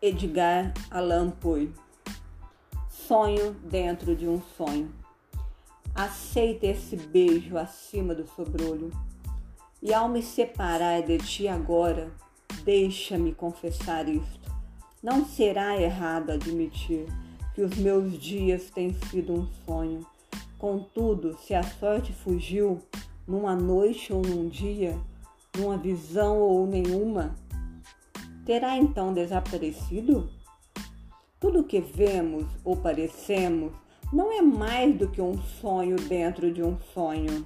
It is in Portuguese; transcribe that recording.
Edgar Allan Poe. Sonho dentro de um sonho. Aceita esse beijo acima do sobrolho. E ao me separar de ti agora, deixa-me confessar isto. Não será errado admitir que os meus dias têm sido um sonho. Contudo, se a sorte fugiu numa noite ou num dia, numa visão ou nenhuma, terá então desaparecido? Tudo que vemos ou parecemos não é mais do que um sonho dentro de um sonho.